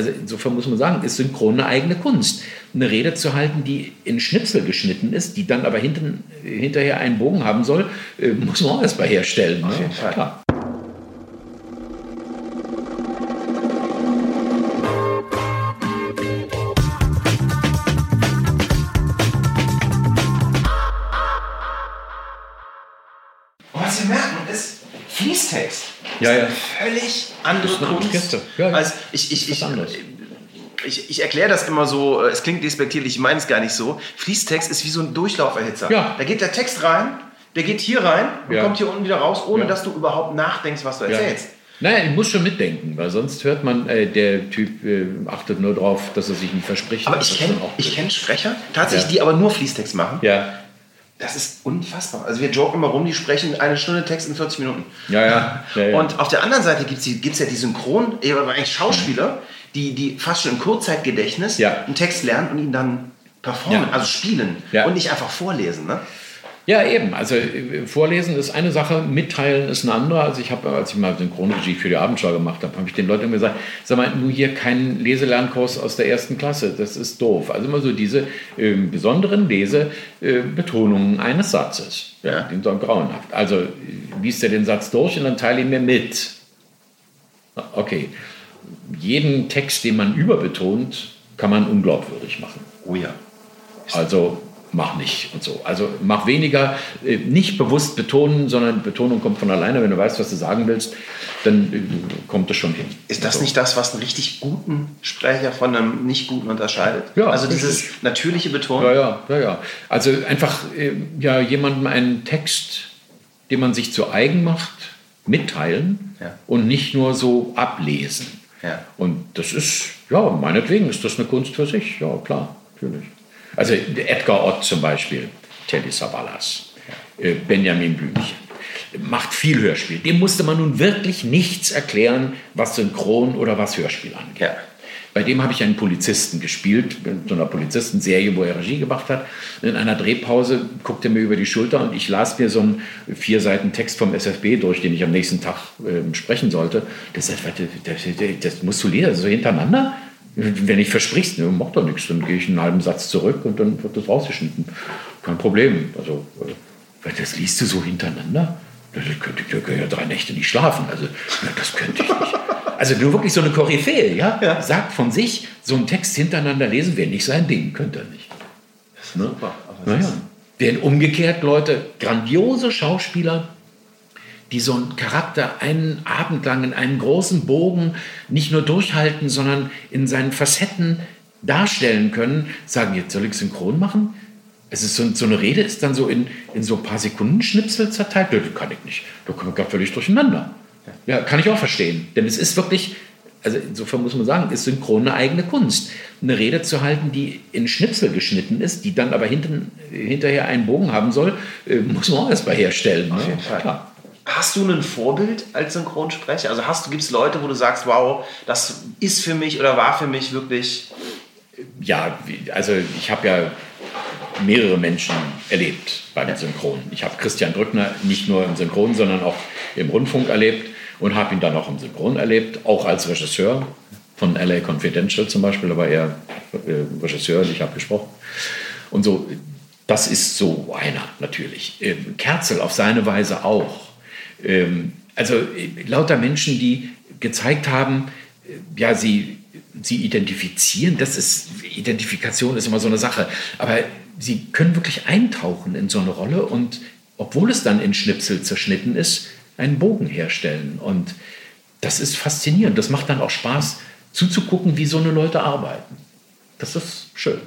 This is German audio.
also insofern muss man sagen, ist Synchron eine eigene Kunst. Eine Rede zu halten, die in Schnipsel geschnitten ist, die dann aber hinten, hinterher einen Bogen haben soll, äh, muss man auch erst mal herstellen. Auf ne? jeden Fall. Klar. Und was wir merken ist, Fließtext Ja, ja. ist eine völlig andere eine Kunst. Ja, ja. Als ich, ich, ich, anderes. ich, ich erkläre das immer so, äh, es klingt despektierlich, ich meine es gar nicht so. Fließtext ist wie so ein Durchlauferhitzer. Ja. Da geht der Text rein, der geht hier rein und Ja. kommt hier unten wieder raus, ohne Ja. dass du überhaupt nachdenkst, was du erzählst. Naja, ich muss schon mitdenken, weil sonst hört man, äh, der Typ äh, achtet nur darauf, dass er sich nicht verspricht. Aber ich kenne kenn Sprecher, tatsächlich, die aber nur Fließtext machen. Ja, Das ist unfassbar. Also wir joken immer rum, die sprechen eine Stunde Text in 40 Minuten. ja, ja. ja, ja. Und auf der anderen Seite gibt es ja die Synchron, aber eigentlich Schauspieler, die, die fast schon im Kurzzeitgedächtnis Ja. einen Text lernen und ihn dann performen, also spielen und nicht einfach vorlesen. Ne? Ja, eben. Also äh, Vorlesen ist eine Sache, Mitteilen ist eine andere. Also ich habe, als ich mal Synchronregie für die Abendschau gemacht habe, habe ich den Leuten immer gesagt, sag mal, nur hier kein Leselernkurs aus der ersten Klasse, das ist doof. Also immer so diese ähm, besonderen Lesebetonungen eines Satzes. Ja. Die sind grauenhaft. Also äh, liest er den Satz durch und dann teile ihn mir mit. Okay. Jeden Text, den man überbetont, kann man unglaubwürdig machen. Oh ja. Also mach nicht und so. Also mach weniger, äh, nicht bewusst betonen, sondern Betonung kommt von alleine. Wenn du weißt, was du sagen willst, dann äh, kommt es schon hin. Ist das Also, nicht das, was einen richtig guten Sprecher von einem nicht guten unterscheidet? Ja, also richtig. dieses natürliche Betonen. Ja, ja, ja, ja. Also einfach äh, ja, jemandem einen Text, den man sich zu eigen macht, mitteilen Ja. und nicht nur so ablesen. Ja. Und das ist, ja, meinetwegen ist das eine Kunst für sich. Ja, klar, natürlich. Also Edgar Ott zum Beispiel, Telly Savalas, äh, Benjamin Blümchen, macht viel Hörspiel. Dem musste man nun wirklich nichts erklären, was Synchron oder was Hörspiel angeht. Ja. Bei dem habe ich einen Polizisten gespielt, in so einer Polizistenserie, wo er Regie gemacht hat. In einer Drehpause guckte er mir über die Schulter und ich las mir so einen vier Seiten Text vom SFB durch, den ich am nächsten Tag ähm, sprechen sollte. Das, das, das, das musst du lesen, so hintereinander. Wenn ich versprichst, ne, macht doch nichts, dann gehe ich einen halben Satz zurück und dann wird das rausgeschnitten. Kein Problem. Also, äh, das liest du so hintereinander? Da könnte ich ja drei Nächte nicht schlafen. Also, das könnte ich nicht. Also nur wirklich so eine Koryphäe, ja? Ja. Sagt von sich, so einen Text hintereinander lesen wäre nicht sein Ding, könnte er nicht. Ne? Super. Aber das Naja. ist- Während umgekehrt Leute, grandiose Schauspieler, die so einen Charakter einen Abend lang in einem großen Bogen nicht nur durchhalten, sondern in seinen Facetten darstellen können, sagen, jetzt soll ich synchron machen? Es ist so, so eine Rede ist dann so in, in so ein paar Sekunden Schnipsel zerteilt. Das kann ich nicht. Da kommen wir völlig durcheinander. Ja, kann ich auch verstehen. Denn es ist wirklich, also insofern muss man sagen, ist Synchron eine eigene Kunst. Eine Rede zu halten, die in Schnipsel geschnitten ist, die dann aber hinten, hinterher einen Bogen haben soll, äh, muss man auch erst mal herstellen. Auf ne? jeden Fall. Klar. Hast du ein Vorbild als Synchronsprecher? Also hast du, gibt es Leute, wo du sagst, wow, das ist für mich oder war für mich wirklich. Ja, also ich habe ja mehrere Menschen erlebt beim Synchron. Ich habe Christian Drückner nicht nur im Synchron, sondern auch im Rundfunk erlebt und habe ihn dann auch im Synchron erlebt, auch als Regisseur von LA Confidential zum Beispiel, war er äh, Regisseur ich habe gesprochen. Und so, das ist so einer natürlich. Ähm, Kerzel auf seine Weise auch. Ähm, also äh, lauter Menschen, die gezeigt haben, äh, ja, sie, sie identifizieren, das ist, Identifikation ist immer so eine Sache, aber sie können wirklich eintauchen in so eine Rolle und obwohl es dann in Schnipsel zerschnitten ist, einen Bogen herstellen. Und das ist faszinierend. Das macht dann auch Spaß zuzugucken, wie so eine Leute arbeiten. Das ist schön.